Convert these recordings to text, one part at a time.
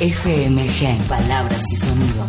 FMG, palabras y sonidos.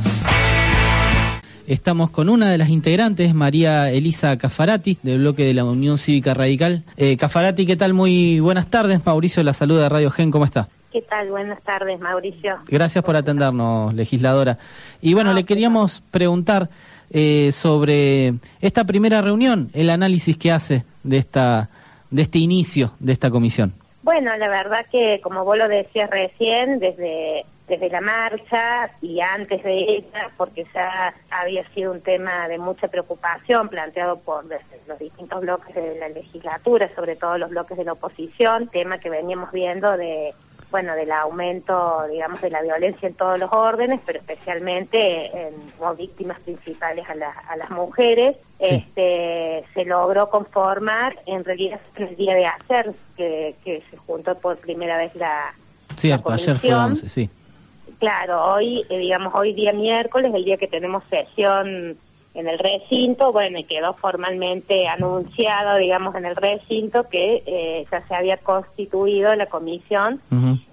Estamos con una de las integrantes, María Elisa Cafarati, del bloque de la Unión Cívica Radical. Eh, Cafarati, ¿qué tal? Muy buenas tardes. Mauricio, la salud de Radio Gen, ¿cómo está? ¿Qué tal? Buenas tardes, Mauricio. Gracias por atendernos, legisladora. Y bueno, le queríamos preguntar eh, sobre esta primera reunión, el análisis que hace de esta de este inicio de esta comisión. Bueno, la verdad que, como vos lo decías recién, desde desde la marcha y antes de ella, porque ya había sido un tema de mucha preocupación planteado por los distintos bloques de la legislatura, sobre todo los bloques de la oposición, tema que veníamos viendo de bueno del aumento digamos de la violencia en todos los órdenes pero especialmente en, como víctimas principales a, a las mujeres. Este se logró conformar en realidad el día de ayer que, que se juntó por primera vez la Cierto, ayer fue 11, sí Claro, hoy, eh, digamos, hoy día miércoles, el día que tenemos sesión en el recinto, bueno, y quedó formalmente anunciado, digamos, en el recinto que eh, ya se había constituido la comisión,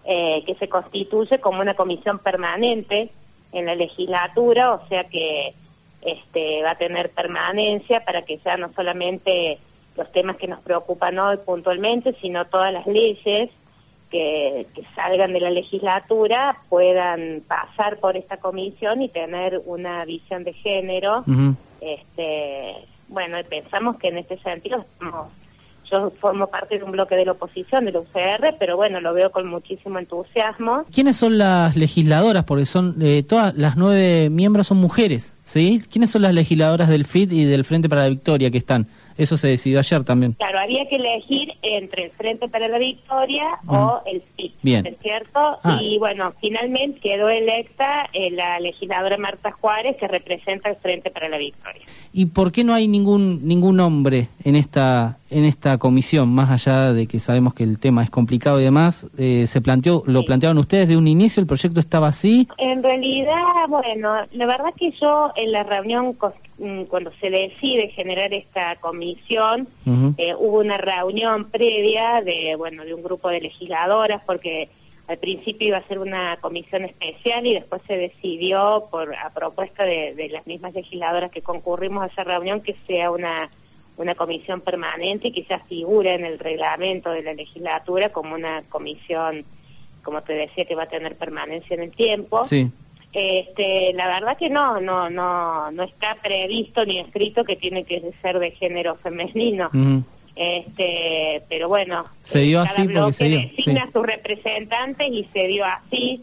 eh, que se constituye como una comisión permanente en la legislatura, o sea que este va a tener permanencia para que ya no solamente los temas que nos preocupan hoy puntualmente, sino todas las leyes que, salgan de la legislatura puedan pasar por esta comisión y tener una visión de género. este, bueno, pensamos que en este sentido yo formo parte de un bloque de la oposición, de la UCR, pero bueno, lo veo con muchísimo entusiasmo. ¿Quiénes son las legisladoras? Porque son eh, todas las nueve miembros son mujeres, ¿sí? ¿Quiénes son las legisladoras del FIT y del Frente para la Victoria que están? Eso se decidió ayer también. Claro, había que elegir entre el Frente para la Victoria o el FIT, Bien. ¿es cierto? Ah. Y bueno, finalmente quedó electa eh, la legisladora Marta Juárez que representa el Frente para la Victoria. ¿Y por qué no hay ningún ningún hombre en esta en esta comisión, más allá de que sabemos que el tema es complicado y demás? Eh, ¿Se planteó, lo plantearon ustedes de un inicio, el proyecto estaba así? En realidad, bueno, la verdad que yo en la reunión cuando se decide generar esta comisión, eh, hubo una reunión previa de, bueno, de un grupo de legisladoras, porque al principio iba a ser una comisión especial y después se decidió, por a propuesta de, las mismas legisladoras que concurrimos a esa reunión, que sea una, una comisión permanente que ya figura en el reglamento de la legislatura como una comisión, como te decía, que va a tener permanencia en el tiempo. Sí. Este, la verdad que no, no, no, no está previsto ni escrito que tiene que ser de género femenino. Este, pero bueno, se dio así porque se dio. designa a sus representantes y se dio así.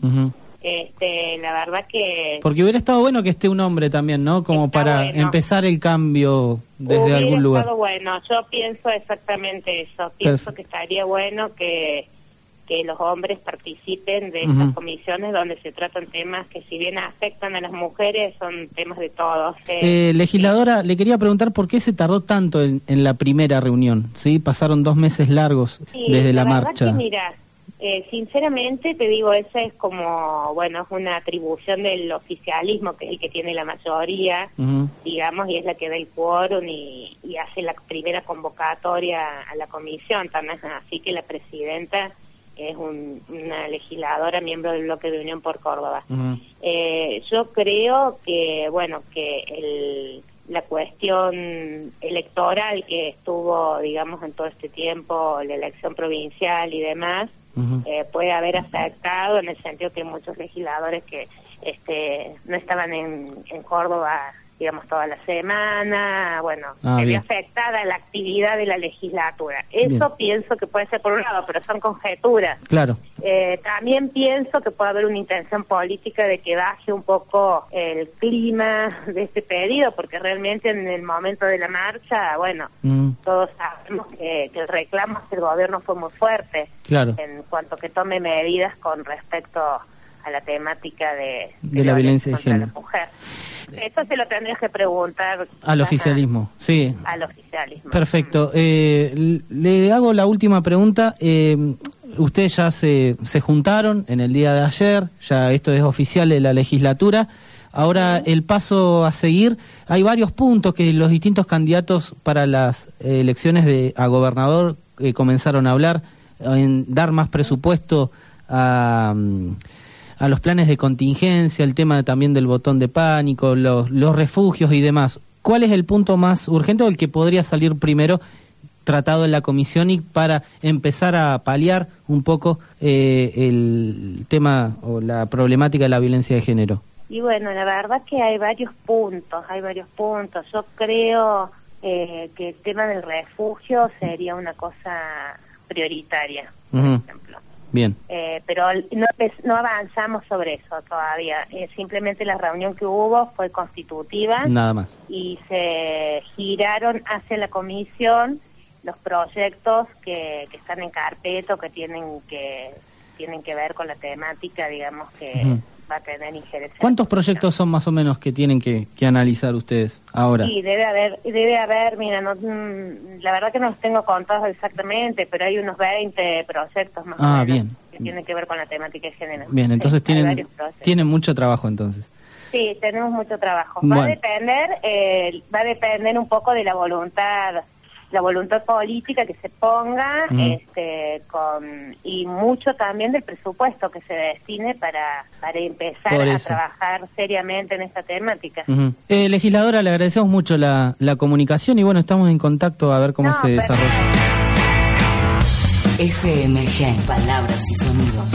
Este, la verdad que porque hubiera estado bueno que esté un hombre también, ¿no? Como para empezar el cambio desde algún lugar. Estado bueno, yo pienso exactamente eso. Pienso que estaría bueno que que los hombres participen de estas comisiones donde se tratan temas que si bien afectan a las mujeres son temas de todos. Eh, legisladora, le quería preguntar por qué se tardó tanto en, la primera reunión, ¿sí? Pasaron dos meses largos desde la, marcha. mira, eh, sinceramente te digo, esa es como, bueno, es una atribución del oficialismo, que es el que tiene la mayoría, digamos, y es la que da el quórum y, y hace la primera convocatoria a la comisión, también así que la presidenta es una legisladora, miembro del bloque de Unión por Córdoba. Eh, yo creo que, bueno, que el, la cuestión electoral que estuvo, digamos, en todo este tiempo, la elección provincial y demás, eh, puede haber afectado en el sentido que muchos legisladores que este, no estaban en, en Córdoba digamos, toda la semana, bueno, Ah, se ve afectada la actividad de la legislatura. Eso Bien. pienso que puede ser por un lado, pero son conjeturas. Claro. Eh, también pienso que puede haber una intención política de que baje un poco el clima de este pedido, porque realmente en el momento de la marcha, bueno, Mm, todos sabemos que, que el reclamo hacia el gobierno fue muy fuerte claro. en cuanto que tome medidas con respecto a la temática de, De la violencia de género. la mujer. Eso se lo tendrías que preguntar Al oficialismo, sí. Al oficialismo. Perfecto. Eh, le hago la última pregunta. Eh, ustedes ya se, se juntaron en el día de ayer, ya esto es oficial de la legislatura. Ahora el paso a seguir, hay varios puntos que los distintos candidatos para las elecciones de a gobernador eh, comenzaron a hablar en dar más presupuesto a, mm, a los planes de contingencia, el tema también del botón de pánico, los, los refugios y demás. ¿Cuál es el punto más urgente o el que podría salir primero tratado en la comisión y para empezar a paliar un poco eh, el tema o la problemática de la violencia de género? Y bueno, la verdad que hay varios puntos, hay varios puntos. Yo creo eh, que el tema del refugio sería una cosa prioritaria, por ejemplo. Bien. Eh, pero no, avanzamos sobre eso todavía. Eh, simplemente la reunión que hubo fue constitutiva Nada más. y se giraron hacia la comisión los proyectos que, que están en carpeta o que tienen que tienen que ver con la temática, digamos, que. Va a tener injerencia. ¿Cuántos proyectos son más o menos que tienen que, que analizar ustedes ahora? Sí, debe haber, debe haber, mira, no, mm, la verdad que no los tengo contados exactamente, pero hay unos 20 proyectos más Ah, o menos bien. que tienen que ver con la temática de género. Bien, Sí, entonces hay tienen, tienen mucho trabajo entonces. Sí, tenemos mucho trabajo. Va Bueno. a depender, eh, va a depender un poco de la voluntad, la voluntad política que se ponga, Ujú. este, con y mucho también del presupuesto que se destine para para empezar a trabajar seriamente en esta temática. Eh, legisladora, le agradecemos mucho la, la comunicación y bueno, estamos en contacto a ver cómo No, se desarrolla. FM Gen, palabras y sonidos.